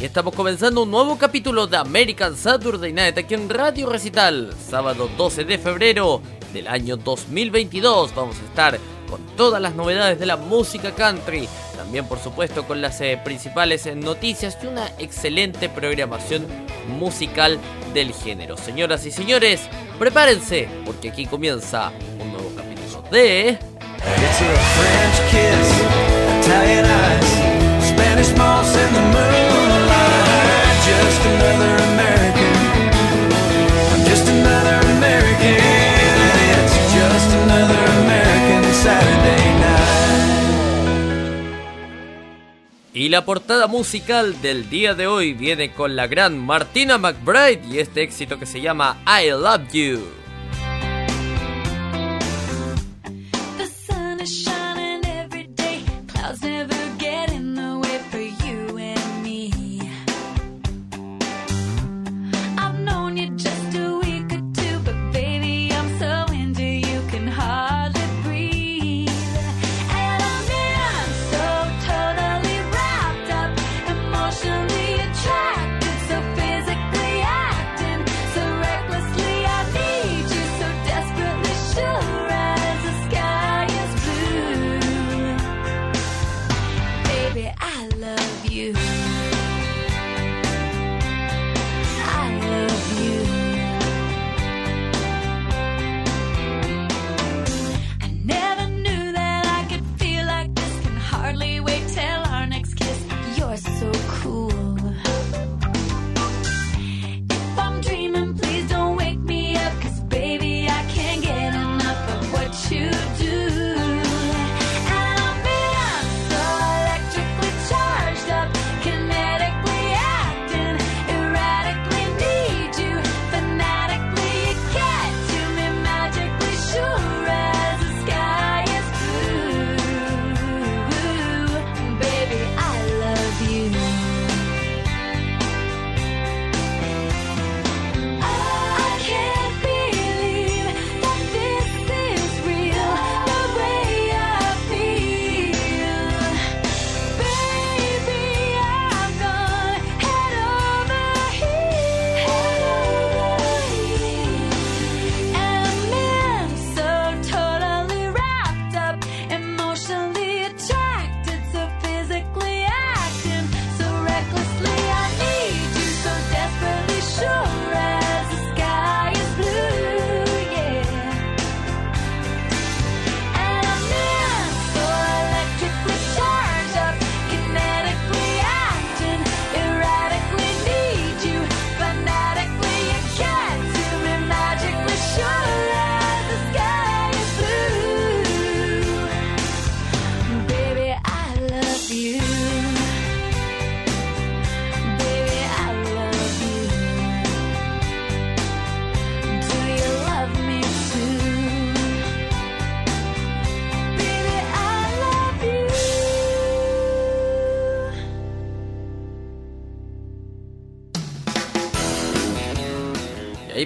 Y estamos comenzando un nuevo capítulo de American Saturday Night aquí en Radio Recital, sábado 12 de febrero del año 2022. Vamos a estar con todas las novedades de la música country, también por supuesto con las eh, principales eh, noticias y una excelente programación musical del género. Señoras y señores, prepárense porque aquí comienza un nuevo capítulo de... Y la portada musical del día de hoy viene con la gran Martina McBride y este éxito que se llama I Love You.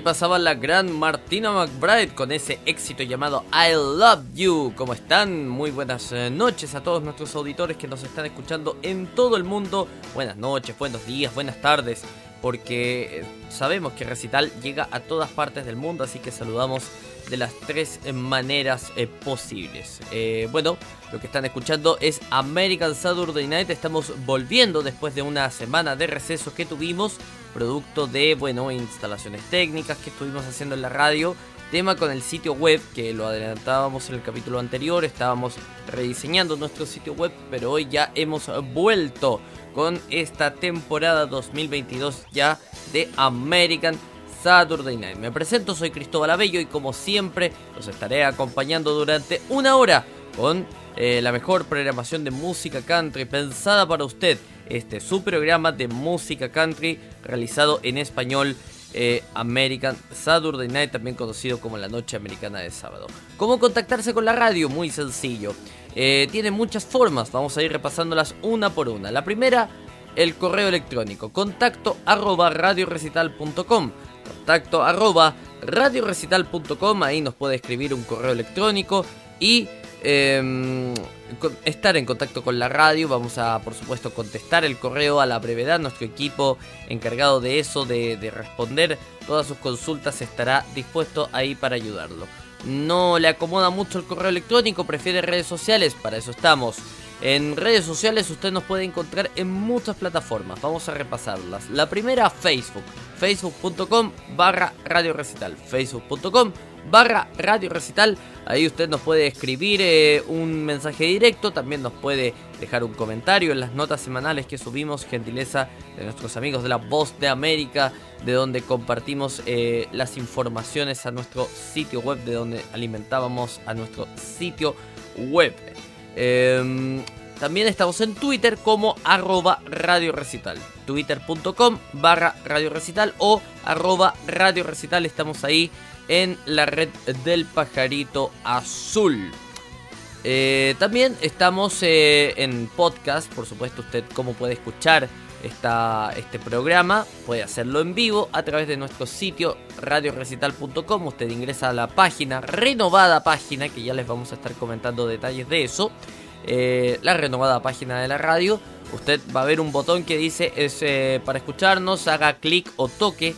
Pasaba la gran Martina McBride con ese éxito llamado I Love You. ¿Cómo están? Muy buenas eh, noches a todos nuestros auditores que nos están escuchando en todo el mundo. Buenas noches, buenos días, buenas tardes, porque eh, sabemos que Recital llega a todas partes del mundo, así que saludamos de las tres maneras eh, posibles. bueno, lo que están escuchando es American Saturday Night. Estamos volviendo después de una semana de receso que tuvimos producto de, bueno, instalaciones técnicas que estuvimos haciendo en la radio, tema con el sitio web, que lo adelantábamos en el capítulo anterior, estábamos rediseñando nuestro sitio web, pero hoy ya hemos vuelto con esta temporada 2022 ya de American Saturday Night. Me presento, soy Cristóbal Abello y como siempre los estaré acompañando durante una hora con eh, la mejor programación de música country pensada para usted este su programa de música country realizado en español eh, American Saturday Night, también conocido como la noche americana de sábado. ¿Cómo contactarse con la radio? Muy sencillo. Eh, tiene muchas formas, vamos a ir repasándolas una por una. La primera, el correo electrónico, contacto arroba radiorecital.com. Contacto arroba radiorecital.com, ahí nos puede escribir un correo electrónico y Em, estar en contacto con la radio. Vamos a, por supuesto, contestar el correo a la brevedad. Nuestro equipo encargado de eso, de, de responder todas sus consultas, estará dispuesto ahí para ayudarlo. No le acomoda mucho el correo electrónico, prefiere redes sociales, para eso estamos. En redes sociales usted nos puede encontrar en muchas plataformas, vamos a repasarlas. La primera, Facebook, facebook.com barra radio recital, facebook.com barra radio recital. Ahí usted nos puede escribir eh, un mensaje directo, también nos puede dejar un comentario en las notas semanales que subimos, gentileza de nuestros amigos de la Voz de América, de donde compartimos eh, las informaciones a nuestro sitio web, de donde alimentábamos a nuestro sitio web. Em, también estamos en Twitter como arroba radio recital. Twitter.com barra radio recital o arroba radio recital. Estamos ahí en la red del pajarito azul. Eh, también estamos eh, en podcast, por supuesto usted cómo puede escuchar esta, este programa, puede hacerlo en vivo a través de nuestro sitio radiorecital.com, usted ingresa a la página, renovada página, que ya les vamos a estar comentando detalles de eso, eh, la renovada página de la radio, usted va a ver un botón que dice es para escucharnos, haga clic o toque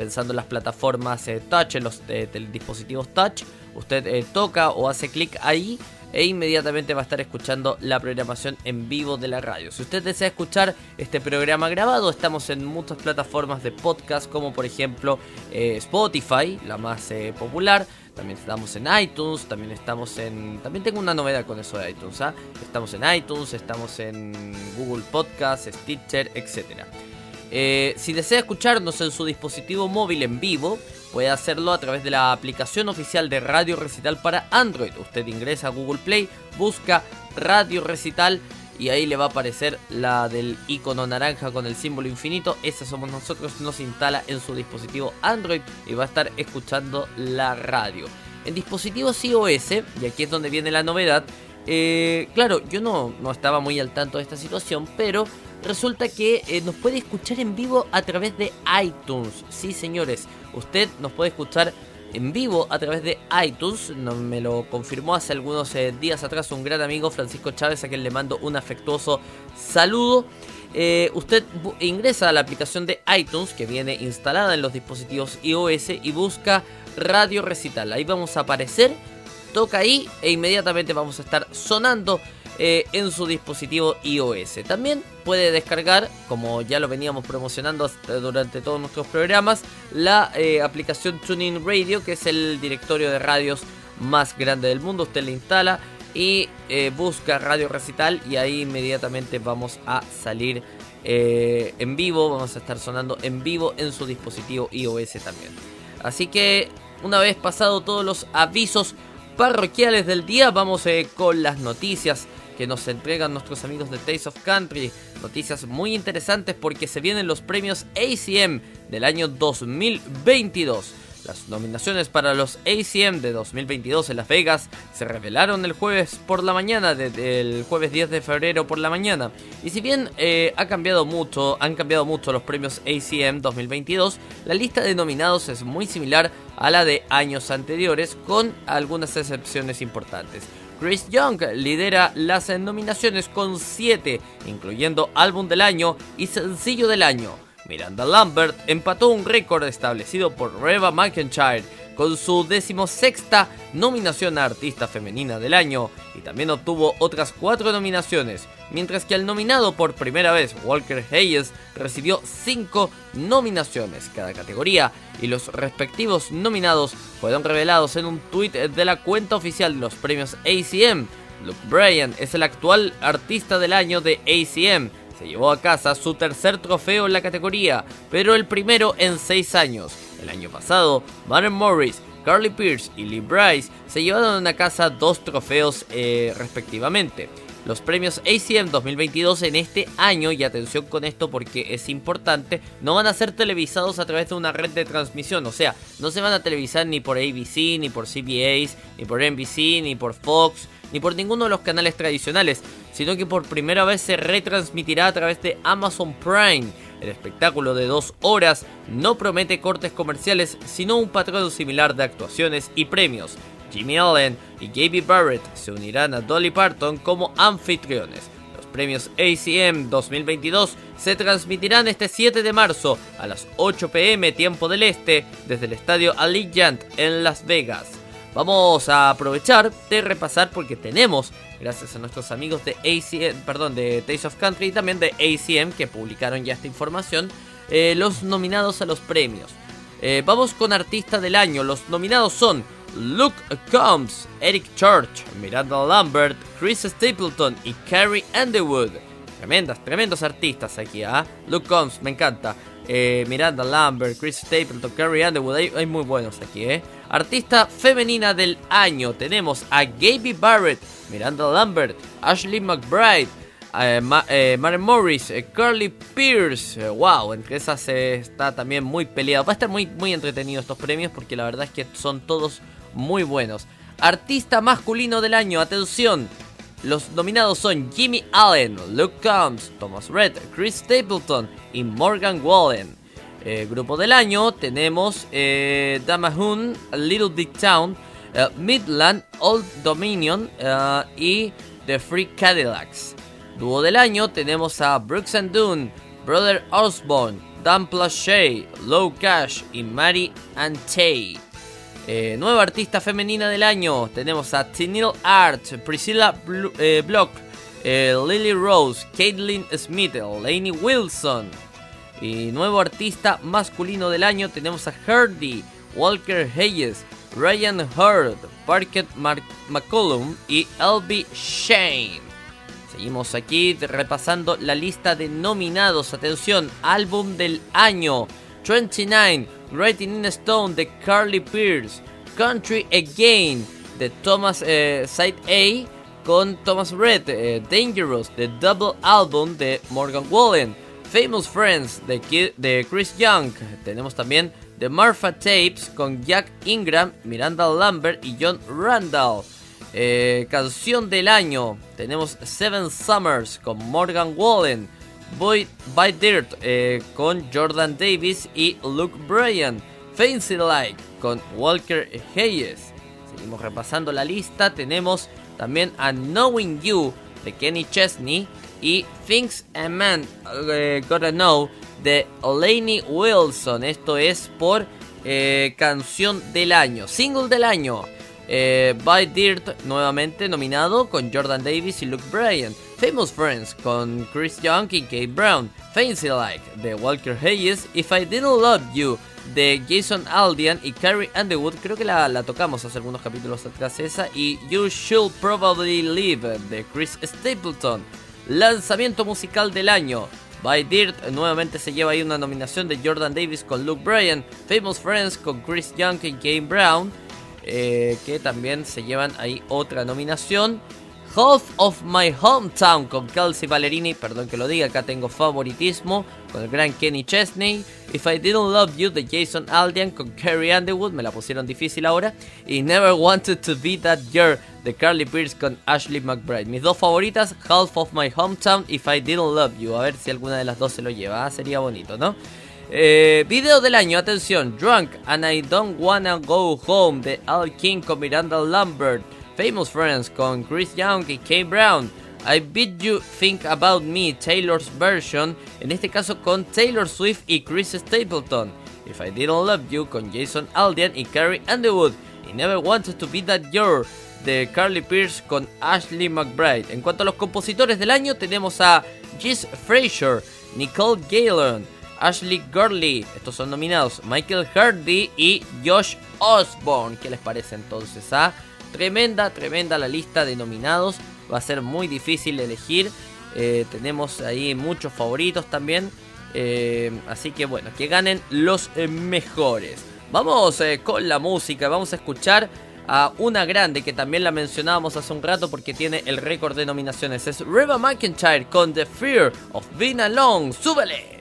pensando en las plataformas eh, touch, en los eh, dispositivos touch, usted eh, toca o hace clic ahí e inmediatamente va a estar escuchando la programación en vivo de la radio. Si usted desea escuchar este programa grabado, estamos en muchas plataformas de podcast, como por ejemplo Spotify, la más popular. También estamos en iTunes, también estamos en... También tengo una novedad con eso de iTunes, ¿ah? Estamos en iTunes, estamos en Google Podcast, Stitcher, etcétera. Eh, si desea escucharnos en su dispositivo móvil en vivo, puede hacerlo a través de la aplicación oficial de Radio Recital para Android. Usted ingresa a Google Play, busca Radio Recital y ahí le va a aparecer la del icono naranja con el símbolo infinito. Esa somos nosotros, nos instala en su dispositivo Android y va a estar escuchando la radio. En dispositivos iOS, y aquí es donde viene la novedad, eh, claro, yo no, no estaba muy al tanto de esta situación, pero resulta que eh, nos puede escuchar en vivo a través de iTunes. Sí, señores, usted nos puede escuchar en vivo a través de iTunes. Me lo confirmó hace algunos eh, días atrás un gran amigo, Francisco Chávez, a quien le mando un afectuoso saludo. Eh, usted ingresa a la aplicación de iTunes que viene instalada en los dispositivos iOS y busca Radio Recital. Ahí vamos a aparecer, toca ahí e inmediatamente vamos a estar sonando eh, en su dispositivo iOS. También puede descargar, como ya lo veníamos promocionando durante todos nuestros programas, la eh, aplicación Tuning Radio, que es el directorio de radios más grande del mundo. Usted le instala y eh, busca Radio Recital y ahí inmediatamente vamos a salir en vivo, vamos a estar sonando en vivo en su dispositivo iOS también. Así que una vez pasado todos los avisos parroquiales del día, vamos con las noticias que nos entregan nuestros amigos de Taste of Country. Noticias muy interesantes porque se vienen los premios ACM del año 2022. Las nominaciones para los ACM de 2022 en Las Vegas se revelaron el jueves por la mañana, del jueves 10 de febrero por la mañana. Y si bien eh, ha cambiado mucho, han cambiado mucho los premios ACM 2022, la lista de nominados es muy similar a la de años anteriores, con algunas excepciones importantes. Chris Young lidera las nominaciones con 7, incluyendo Álbum del Año y Sencillo del Año. Miranda Lambert empató un récord establecido por Reba McIntyre con su decimosexta nominación a Artista Femenina del Año y también obtuvo otras cuatro nominaciones, mientras que el nominado por primera vez, Walker Hayes, recibió cinco nominaciones cada categoría y los respectivos nominados fueron revelados en un tweet de la cuenta oficial de los premios ACM. Luke Bryan es el actual artista del año de ACM. Se llevó a casa su tercer trofeo en la categoría, pero el primero en seis años. El año pasado, Maren Morris, Carly Pierce y Lee Bryce se llevaron a casa dos trofeos eh, respectivamente. Los premios ACM 2022 en este año, y atención con esto porque es importante, no van a ser televisados a través de una red de transmisión. O sea, no se van a televisar ni por ABC, ni por CBS, ni por NBC, ni por Fox, ni por ninguno de los canales tradicionales, sino que por primera vez se retransmitirá a través de Amazon Prime. El espectáculo de dos horas no promete cortes comerciales, sino un patrón similar de actuaciones y premios. Jimmy Allen y Gaby Barrett se unirán a Dolly Parton como anfitriones. Los premios ACM 2022 se transmitirán este 7 de marzo a las 8 pm tiempo del este desde el estadio Allegiant en Las Vegas. Vamos a aprovechar de repasar porque tenemos, gracias a nuestros amigos de ACM, perdón, de Taste of Country y también de ACM que publicaron ya esta información, eh, los nominados a los premios. Eh, vamos con artista del año. Los nominados son Luke Combs, Eric Church, Miranda Lambert, Chris Stapleton y Carrie Underwood. Tremendas, tremendos artistas aquí, ¿ah? Luke Combs, me encanta. Eh, Miranda Lambert, Chris Stapleton, Carrie Underwood, hay, muy buenos aquí, ¿eh? Artista femenina del año, tenemos a Gaby Barrett, Miranda Lambert, Ashley McBride, eh, eh Morris, eh, Carly Pierce, wow, entre esas está también muy peleado. Va a estar muy, muy entretenido estos premios porque la verdad es que son todos muy buenos. Artista masculino del año, atención, los nominados son Jimmy Allen, Luke Combs, Thomas Red, Chris Stapleton y Morgan Wallen. Eh, grupo del año tenemos eh, Little Big Town, eh, Midland, Old Dominion y The Free Cadillacs. Dúo del año tenemos a Brooks and Dunn, Brother Osborne, Dan Plachet, Low Cash y Mary Antey. Eh, nueva artista femenina del año. Tenemos a Tinil Art, Priscilla eh, Block, eh, Lily Rose, Caitlin Smith, Lainey Wilson. Y nuevo artista masculino del año tenemos a Hardy, Walker Hayes, Ryan Hurd, Parker McCollum y LB Shane. Seguimos aquí repasando la lista de nominados. Atención, álbum del año 29. Writing in Stone de Carly Pierce, Country Again de Thomas eh, Side A con Thomas Red, eh, Dangerous de Double Album de Morgan Wallen, Famous Friends de, Chris Young, tenemos también The Marfa Tapes con Jack Ingram, Miranda Lambert y John Randall. Eh, canción del año, tenemos Seven Summers con Morgan Wallen. Boy by Dirt eh, con Jordan Davis y Luke Bryan. Fancy Like con Walker Hayes. Seguimos repasando la lista. Tenemos también a Knowing You de Kenny Chesney y Things a Man eh, Gotta Know de Lainey Wilson. Esto es por eh, canción del año, single del año. by Dirt nuevamente nominado con Jordan Davis y Luke Bryan. Famous Friends con Chris Young y Kate Brown, Fancy Like de Walker Hayes, If I Didn't Love You de Jason Aldean y Carrie Underwood, creo que la, tocamos hace algunos capítulos atrás esa, y You Should Probably Live de Chris Stapleton. Lanzamiento musical del año. By Dirt nuevamente se lleva ahí una nominación de Jordan Davis con Luke Bryan, Famous Friends con Chris Young y Kate Brown, eh, que también se llevan ahí otra nominación. Half of My Hometown con Kelsey Ballerini, perdón que lo diga, acá tengo favoritismo con el gran Kenny Chesney. If I Didn't Love You de Jason Aldean con Carrie Underwood, me la pusieron difícil ahora. Y Never Wanted to Be That Girl de Carly Pierce con Ashley McBride. Mis dos favoritas, Half of My Hometown, If I Didn't Love You. A ver si alguna de las dos se lo lleva, ah, sería bonito, ¿no? Eh, video del año, atención, Drunk and I Don't Wanna Go Home de Al King con Miranda Lambert. Famous Friends con Chris Young y Kay Brown. I Bet You Think About Me, Taylor's version, en este caso con Taylor Swift y Chris Stapleton. If I Didn't Love You con Jason Aldean y Carrie Underwood. Y Never Wanted to Be That Girl de Carly Pierce con Ashley McBride. En cuanto a los compositores del año, tenemos a Jess Fraser, Nicole Galen, Ashley Gurley, estos son nominados, Michael Hardy y Josh Osborne. ¿Qué les parece entonces? a? Tremenda, tremenda la lista de nominados. Va a ser muy difícil elegir. Eh, tenemos ahí muchos favoritos también. Eh, así que bueno, que ganen los eh, mejores. Vamos con la música. Vamos a escuchar a una grande que también la mencionábamos hace un rato porque tiene el récord de nominaciones. Es Reba McIntyre con The Fear of Being Alone. ¡Súbele!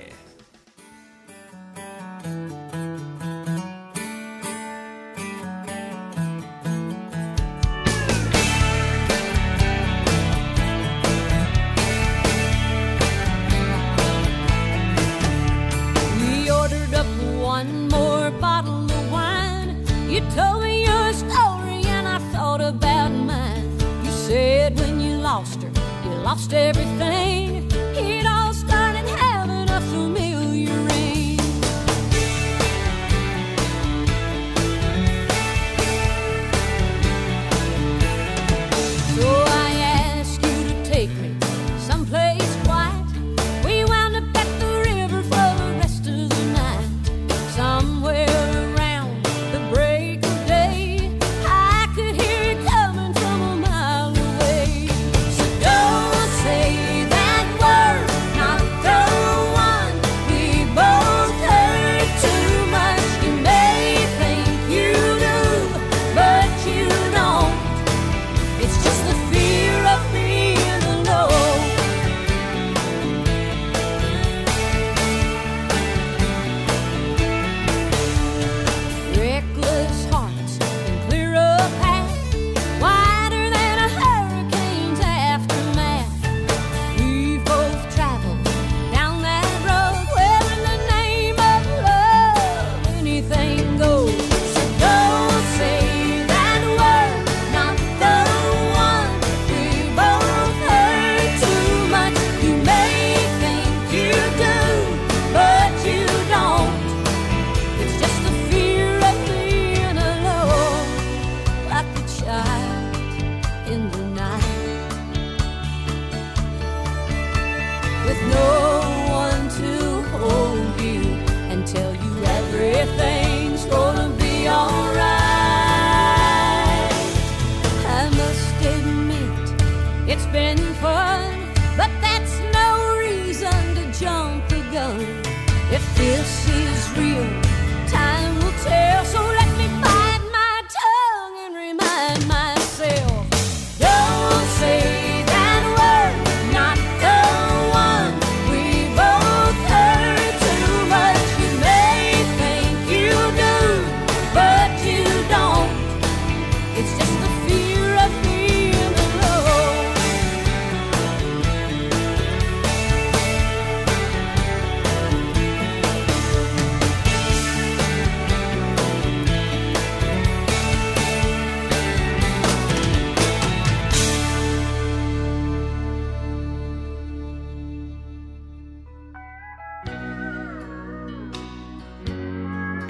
watched everything.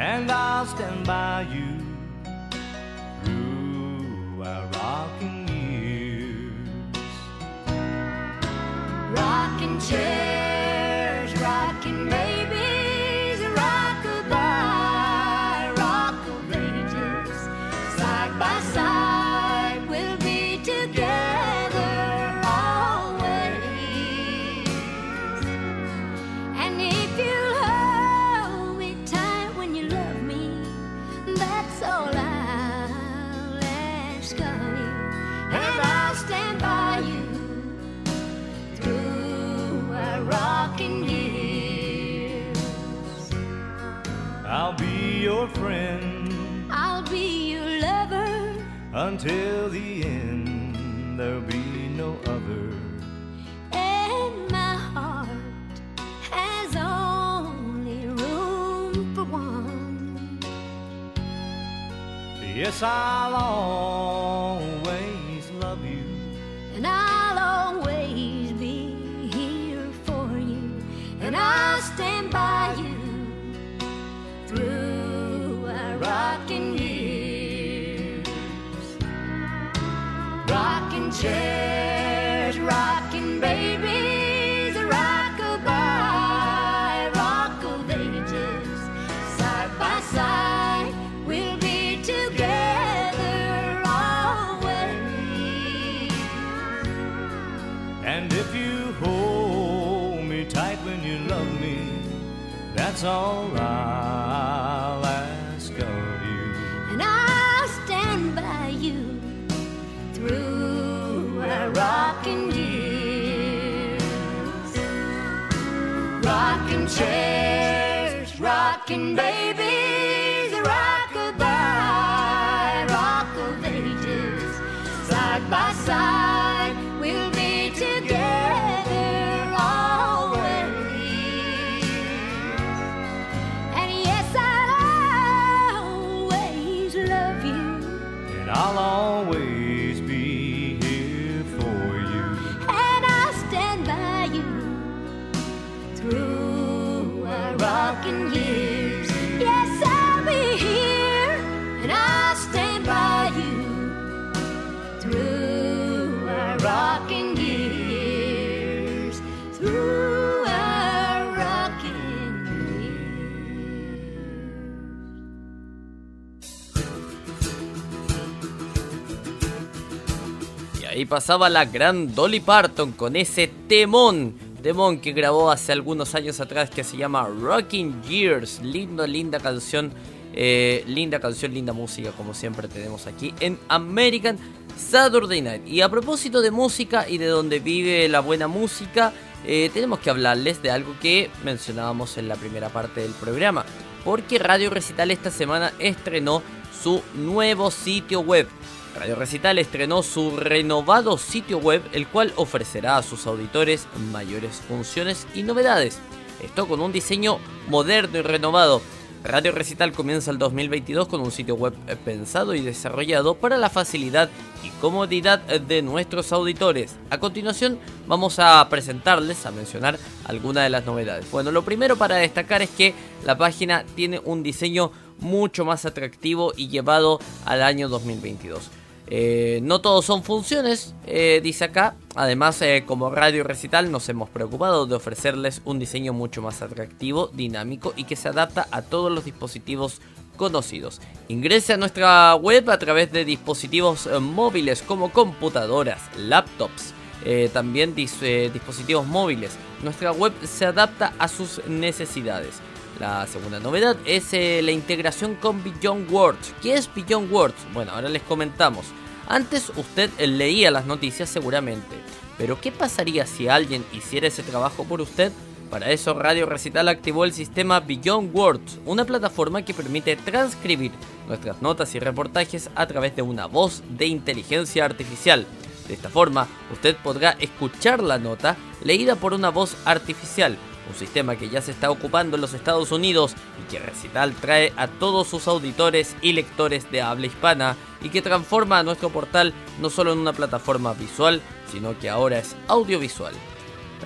And I'll stand by you through our rocking years. Rocking chairs, until the end. There'll be no other. and my heart has only room for one. Yes, I'll always chairs, rocking babies, rock-a-bye, rock of ages. Side by side, we'll be together always. And if you hold me tight when you love me, that's all I'll rocking chairs, pasaba la gran Dolly Parton con ese temón. Temón que grabó hace algunos años atrás que se llama Rocking Years. Lindo, linda canción. eh, linda canción, linda música como siempre tenemos aquí en American Saturday Night. Y a propósito de música y de donde vive la buena música, eh, tenemos que hablarles de algo que mencionábamos en la primera parte del programa. Porque Radio Recital esta semana estrenó su nuevo sitio web. Radio Recital estrenó su renovado sitio web, el cual ofrecerá a sus auditores mayores funciones y novedades. Esto con un diseño moderno y renovado. Radio Recital comienza el 2022 con un sitio web pensado y desarrollado para la facilidad y comodidad de nuestros auditores. A continuación vamos a presentarles, a mencionar algunas de las novedades. Bueno, lo primero para destacar es que la página tiene un diseño mucho más atractivo y llevado al año 2022. Eh, no todos son funciones, eh, dice acá. Además, eh, como Radio Recital, nos hemos preocupado de ofrecerles un diseño mucho más atractivo, dinámico y que se adapta a todos los dispositivos conocidos. Ingrese a nuestra web a través de dispositivos móviles como computadoras, laptops, también dis- dispositivos móviles. Nuestra web se adapta a sus necesidades. La segunda novedad es la integración con Beyond Words. ¿Qué es Beyond Words? Bueno, ahora les comentamos. Antes usted eh, leía las noticias seguramente, pero ¿qué pasaría si alguien hiciera ese trabajo por usted? Para eso Radio Recital activó el sistema Beyond Words, una plataforma que permite transcribir nuestras notas y reportajes a través de una voz de inteligencia artificial. De esta forma, usted podrá escuchar la nota leída por una voz artificial, un sistema que ya se está ocupando en los Estados Unidos y que Recital trae a todos sus auditores y lectores de habla hispana y que transforma a nuestro portal no solo en una plataforma visual, sino que ahora es audiovisual.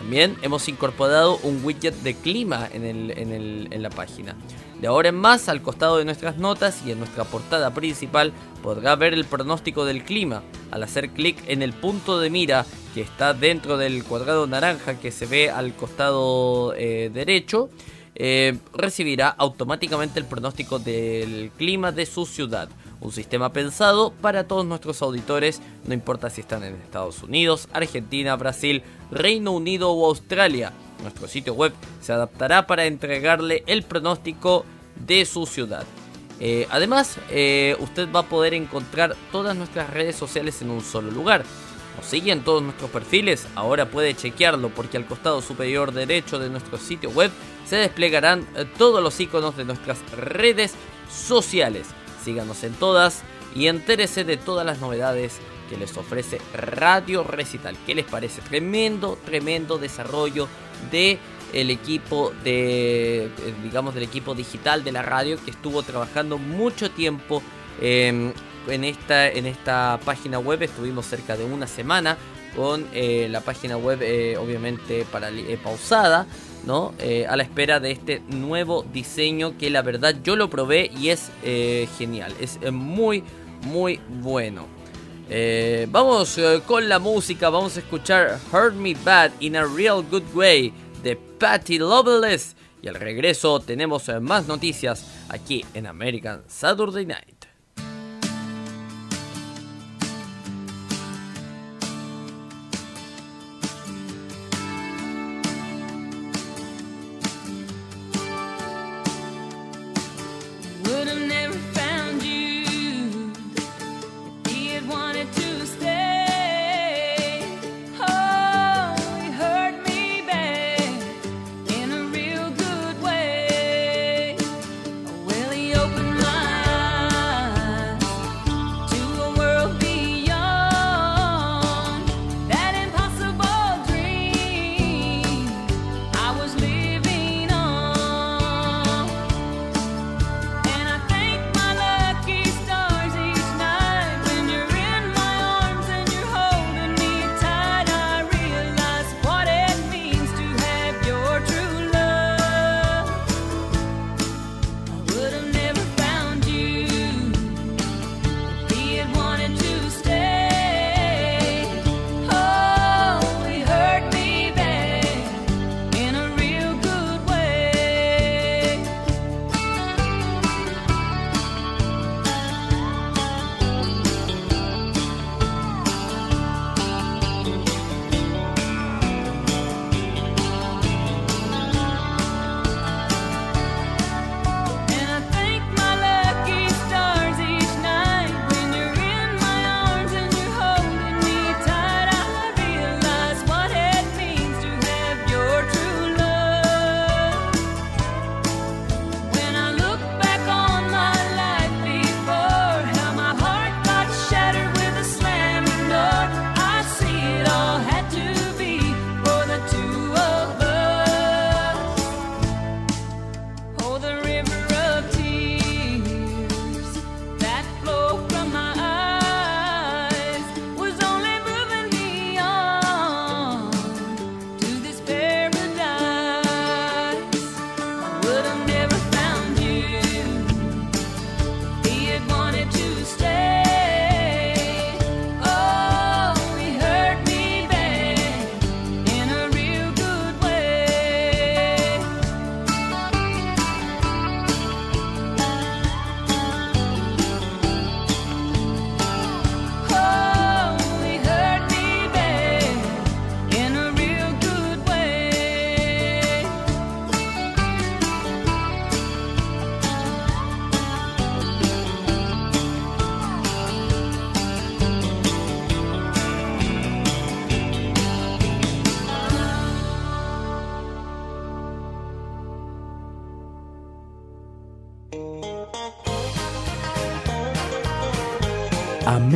También hemos incorporado un widget de clima en, el- en el- en la página. De ahora en más, al costado de nuestras notas y en nuestra portada principal, podrá ver el pronóstico del clima. Al hacer clic en el punto de mira que está dentro del cuadrado naranja que se ve al costado eh, derecho, eh, recibirá automáticamente el pronóstico del clima de su ciudad. Un sistema pensado para todos nuestros auditores, no importa si están en Estados Unidos, Argentina, Brasil, Reino Unido o Australia. Nuestro sitio web se adaptará para entregarle el pronóstico de su ciudad. Eh, además, eh, usted va a poder encontrar todas nuestras redes sociales en un solo lugar. Nos sigue en todos nuestros perfiles, ahora puede chequearlo porque al costado superior derecho de nuestro sitio web se desplegarán eh, todos los iconos de nuestras redes sociales. Síganos en todas y entérese de todas las novedades que les ofrece Radio Recital. ¿Qué les parece? Tremendo, tremendo desarrollo de el equipo de, eh, digamos, del equipo digital de la radio que estuvo trabajando mucho tiempo en, esta, en esta página web. Estuvimos cerca de una semana con eh, la página web eh, obviamente para, pausada, ¿no? Eh, a la espera de este nuevo diseño que la verdad yo lo probé y es eh, genial, es eh, muy, muy bueno. Vamos con la música, vamos a escuchar Hurt Me Bad in a Real Good Way de Patty Loveless. Y al regreso tenemos más noticias aquí en American Saturday Night.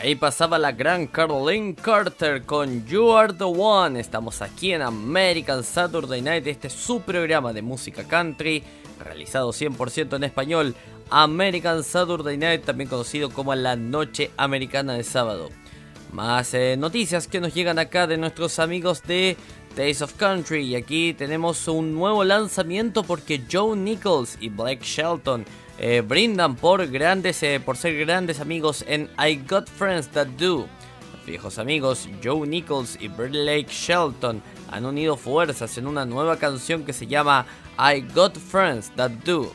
Ahí pasaba la gran Caroline Carter con You Are the One. Estamos aquí en American Saturday Night, este es su programa de música country, realizado 100% en español. American Saturday Night, también conocido como la Noche Americana de Sábado. Más eh, noticias que nos llegan acá de nuestros amigos de Days of Country. Y aquí tenemos un nuevo lanzamiento porque Joe Nichols y Blake Shelton eh, brindan por grandes, eh, por ser grandes amigos en I Got Friends That Do. Viejos amigos Joe Nichols y Blake Shelton han unido fuerzas en una nueva canción que se llama I Got Friends That Do.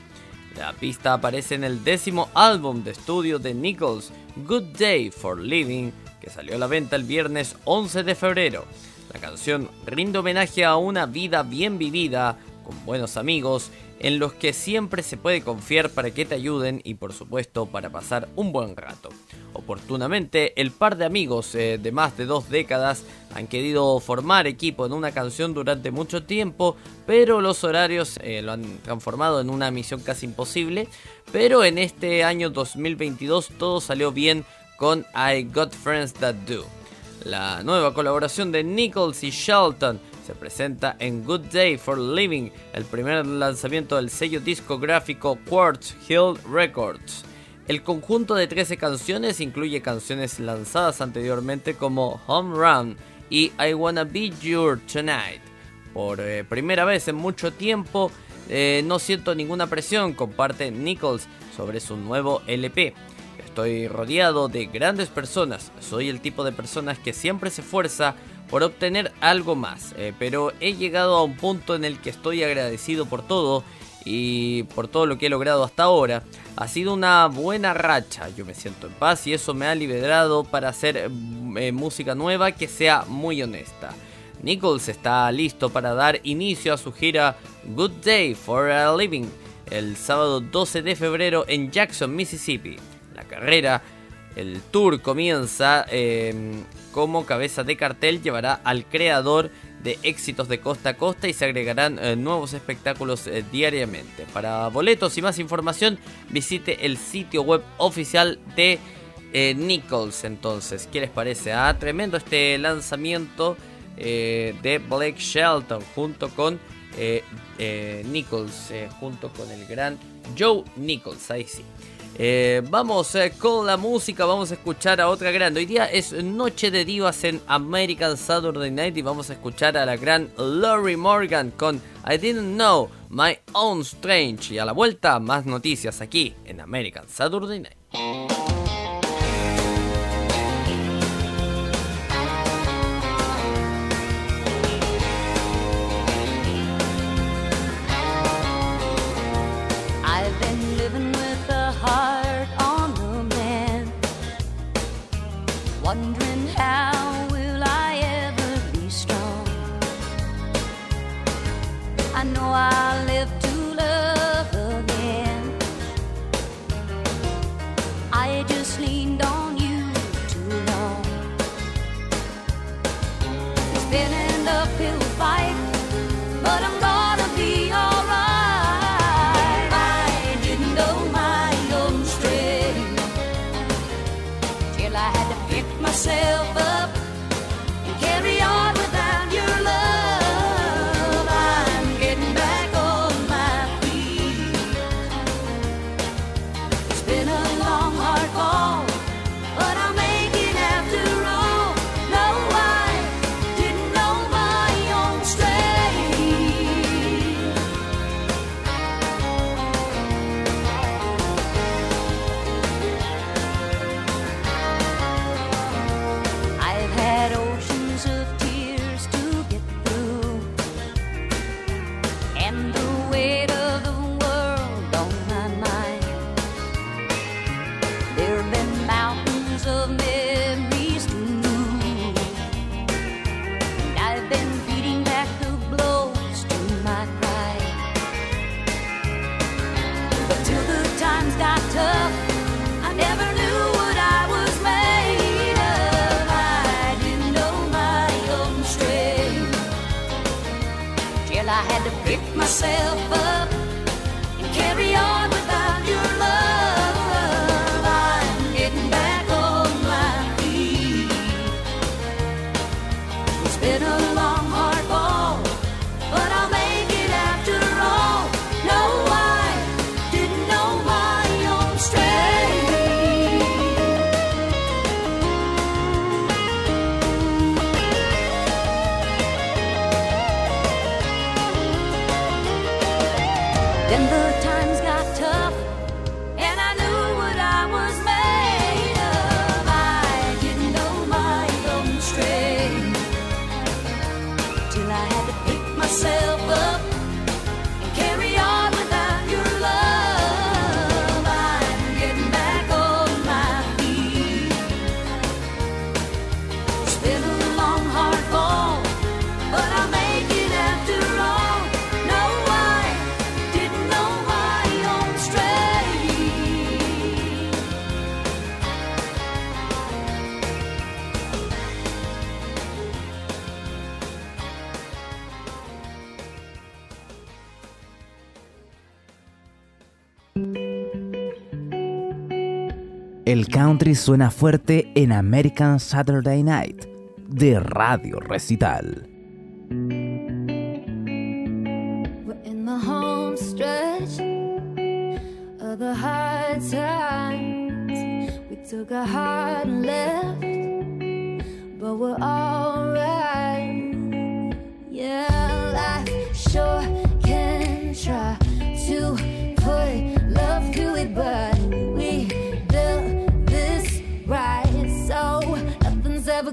La pista aparece en el décimo álbum de estudio de Nichols, Good Day for Living, que salió a la venta el viernes 11 de febrero. La canción rinde homenaje a una vida bien vivida, con buenos amigos, en los que siempre se puede confiar para que te ayuden y por supuesto para pasar un buen rato. Oportunamente, el par de amigos eh, de más de dos décadas han querido formar equipo en una canción durante mucho tiempo, pero los horarios eh, lo han transformado en una misión casi imposible. Pero en este año 2022 todo salió bien con I Got Friends That Do. La nueva colaboración de Nichols y Shelton se presenta en Good Day for Living, el primer lanzamiento del sello discográfico Quartz Hill Records. El conjunto de 13 canciones incluye canciones lanzadas anteriormente como Home Run y I Wanna Be Your Tonight. Por eh, primera vez en mucho tiempo, eh, no siento ninguna presión, comparte Nichols sobre su nuevo LP. Estoy rodeado de grandes personas, soy el tipo de personas que siempre se esfuerza por obtener algo más, eh, pero he llegado a un punto en el que estoy agradecido por todo y por todo lo que he logrado hasta ahora. Ha sido una buena racha, yo me siento en paz y eso me ha liberado para hacer eh, música nueva que sea muy honesta. Nichols está listo para dar inicio a su gira Good Day for a Living el sábado 12 de febrero en Jackson, Mississippi. La carrera El tour comienza eh, como cabeza de cartel, llevará al creador de éxitos de costa a costa y se agregarán eh, nuevos espectáculos eh, diariamente. Para boletos y más información visite el sitio web oficial de eh, Nichols. Entonces, ¿qué les parece? Ah, tremendo este lanzamiento de Blake Shelton junto con Nichols, junto con el gran Joe Nichols. Ahí sí. Eh, vamos eh, con la música, vamos a escuchar a otra grande. Hoy día es Noche de Divas en American Saturday Night y vamos a escuchar a la gran Lori Morgan con I Didn't Know My Own Strange. Y a la vuelta, más noticias aquí en American Saturday Night. Suena fuerte en American Saturday Night de Radio Recital. We're in the home stretch took a hard left, but we're alright. Yeah, life sure can try to put love to it, but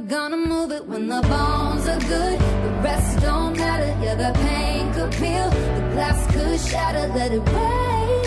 gonna move it when the bones are good. The rest don't matter. Yeah, the pain could peel, the glass could shatter. Let it rain,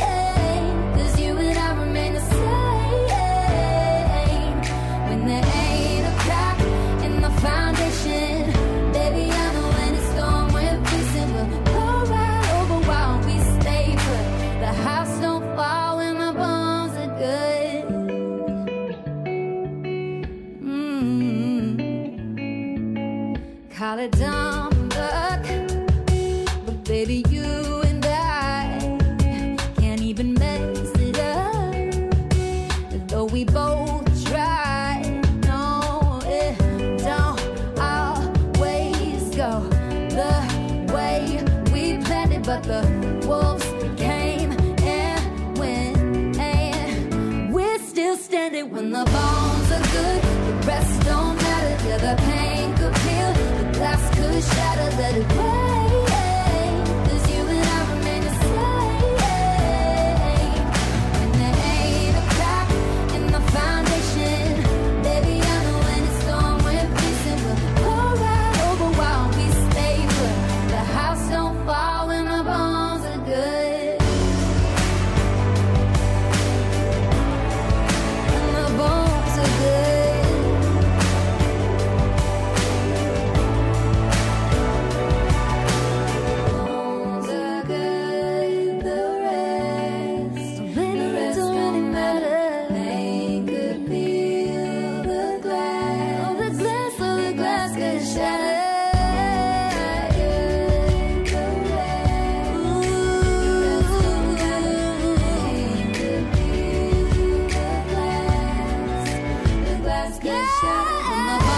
Let's.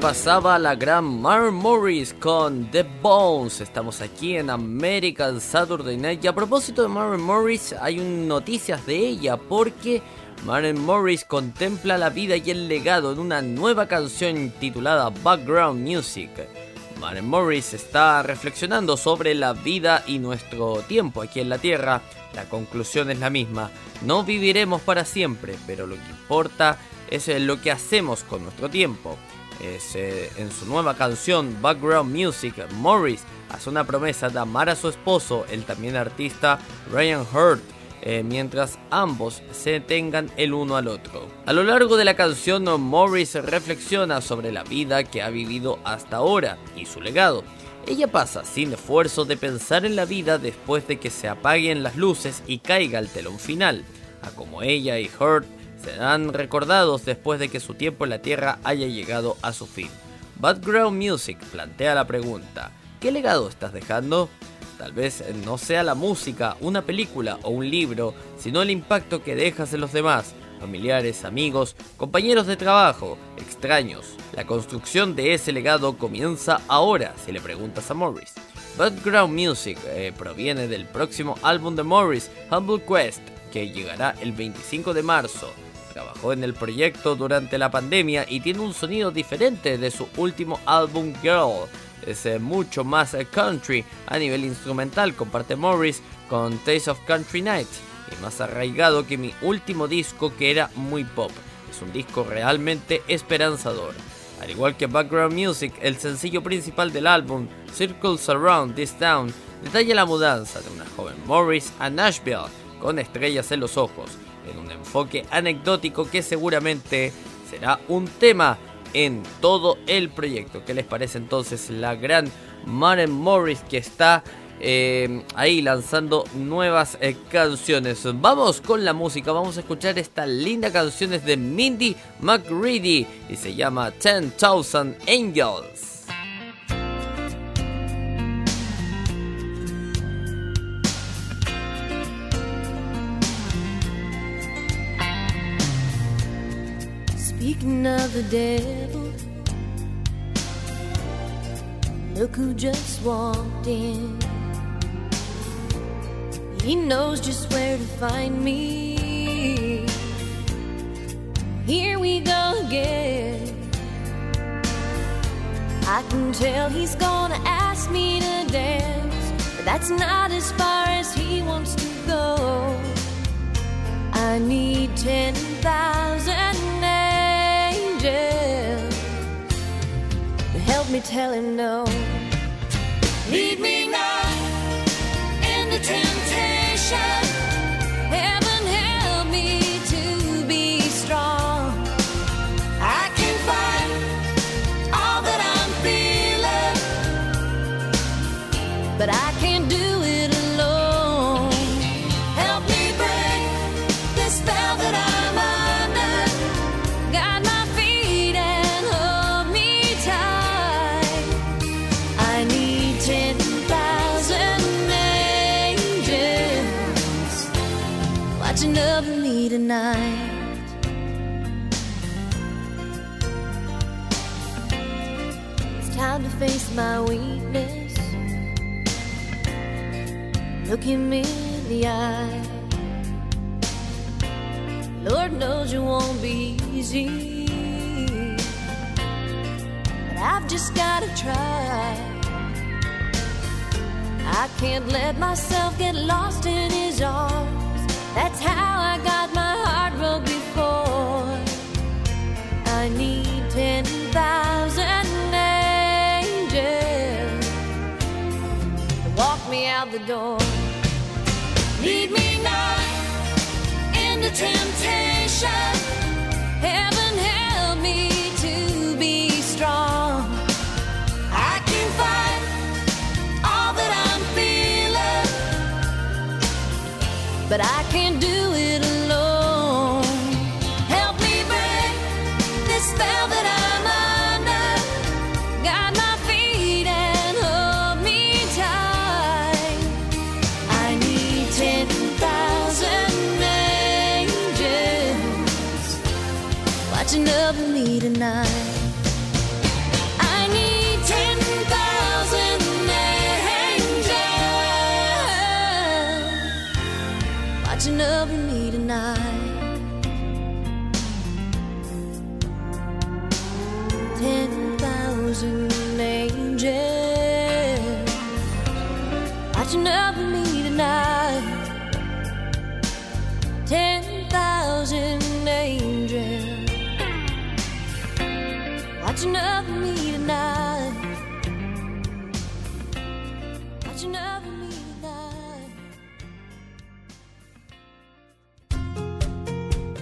Pasaba la gran Mar Morris con The Bones. Estamos aquí en American Saturday Night. Y a propósito de Maren Morris, hay noticias de ella porque Maren Morris contempla la vida y el legado en una nueva canción titulada Background Music. Maren Morris está reflexionando sobre la vida y nuestro tiempo aquí en la Tierra. La conclusión es la misma. No viviremos para siempre, pero lo que importa es lo que hacemos con nuestro tiempo. Eh, en su nueva canción Background Music, Morris hace una promesa de amar a su esposo, el también artista Ryan Hurt, eh, mientras ambos se tengan el uno al otro. A lo largo de la canción, Morris reflexiona sobre la vida que ha vivido hasta ahora y su legado. Ella pasa sin esfuerzo de pensar en la vida después de que se apaguen las luces y caiga el telón final, a como ella y Hurt serán recordados después de que su tiempo en la Tierra haya llegado a su fin. Background Music plantea la pregunta, ¿qué legado estás dejando? Tal vez no sea la música, una película o un libro, sino el impacto que dejas en los demás, familiares, amigos, compañeros de trabajo, extraños. La construcción de ese legado comienza ahora, si le preguntas a Morris. Background Music eh, proviene del próximo álbum de Morris, Humble Quest, que llegará el 25 de marzo. Trabajó en el proyecto durante la pandemia y tiene un sonido diferente de su último álbum Girl. Es eh, mucho más eh, country a nivel instrumental, comparte Morris con Taste of Country Night y más arraigado que mi último disco que era muy pop. Es un disco realmente esperanzador. Al igual que Background Music, el sencillo principal del álbum, Circles Around This Town, detalla la mudanza de una joven Morris a Nashville con estrellas en los ojos, en un enfoque anecdótico que seguramente será un tema en todo el proyecto. ¿Qué les parece entonces la gran Maren Morris que está eh, ahí lanzando nuevas eh, canciones? Vamos con la música, vamos a escuchar estas lindas canciones de Mindy McReady y se llama 10,000 Angels. Speaking of the devil, look who just walked in. He knows just where to find me. Here we go again. I can tell he's gonna ask me to dance, but that's not as far as me tell him no. Lead me not my weakness. Look him in the eye. Lord knows it won't be easy. But I've just gotta try. I can't let myself get lost in his arms. That's how I got my heart broke before. I need 10,000 door. Lead me not into temptation. Heaven help me to be strong. I can find all that I'm feeling, but I can't do it alone.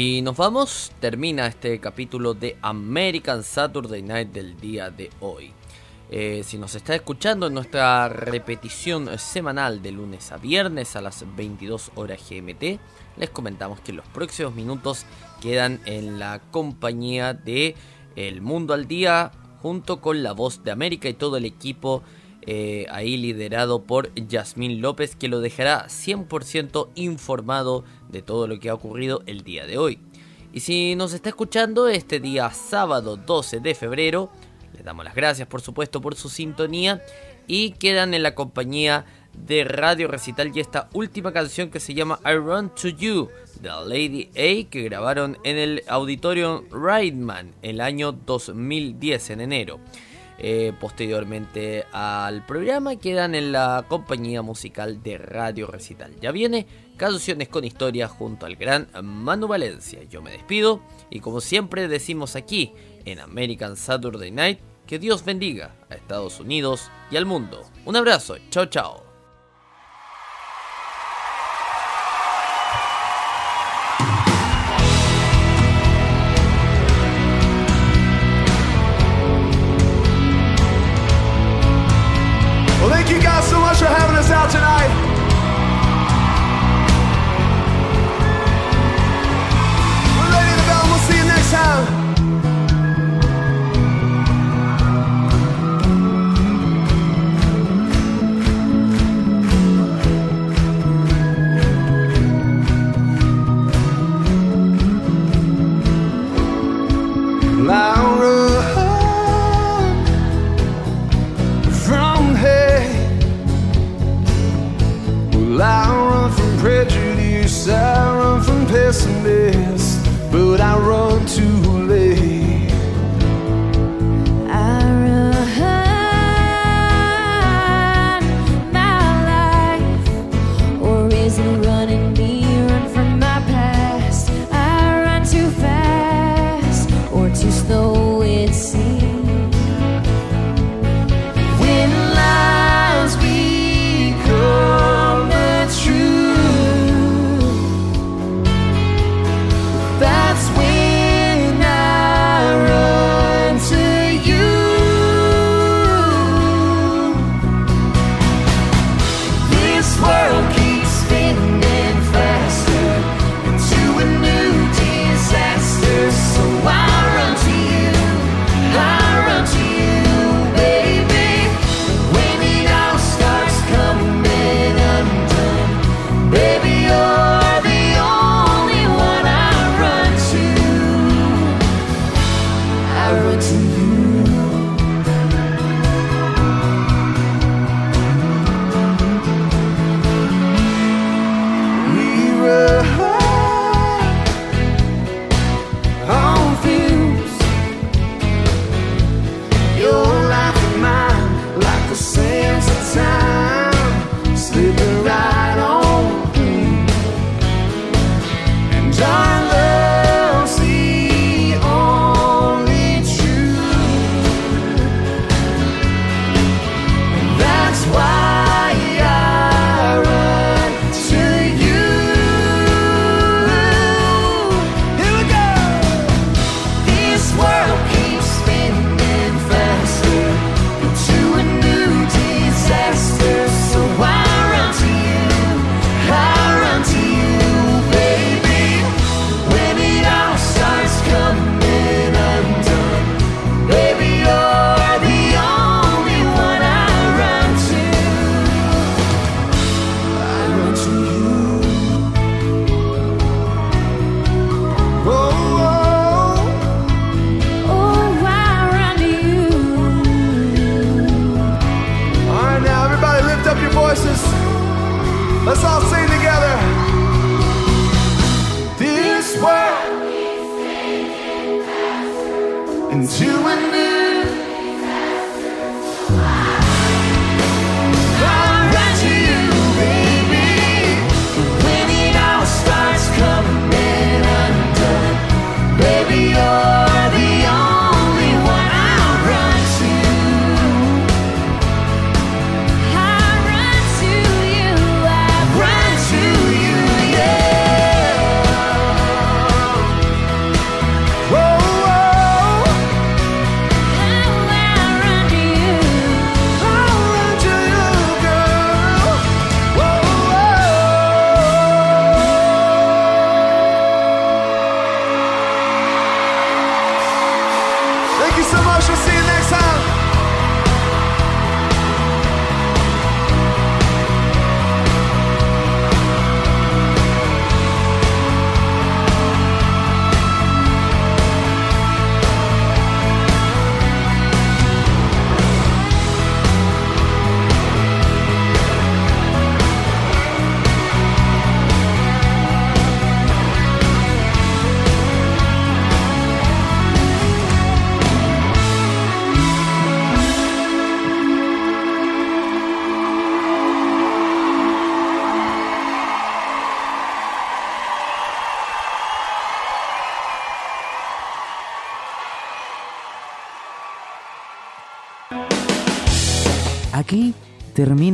Y nos vamos, termina este capítulo de American Saturday Night del día de hoy. Eh, si nos está escuchando en nuestra repetición semanal de lunes a viernes a las 22 horas GMT, les comentamos que los próximos minutos quedan en la compañía de El Mundo al Día junto con La Voz de América y todo el equipo eh, ahí liderado por Yasmín López que lo dejará 100% informado de todo lo que ha ocurrido el día de hoy. Y si nos está escuchando este día sábado 12 de febrero, les damos las gracias por supuesto por su sintonía y quedan en la compañía de Radio Recital y esta última canción que se llama I Run to You de Lady A que grabaron en el auditorio Rideman el año 2010 en enero. Eh, posteriormente al programa quedan en la compañía musical de Radio Recital. Ya viene Canciones con Historia junto al gran Manu Valencia. Yo me despido y como siempre decimos aquí en American Saturday Night, que Dios bendiga a Estados Unidos y al mundo. Un abrazo, chao chao.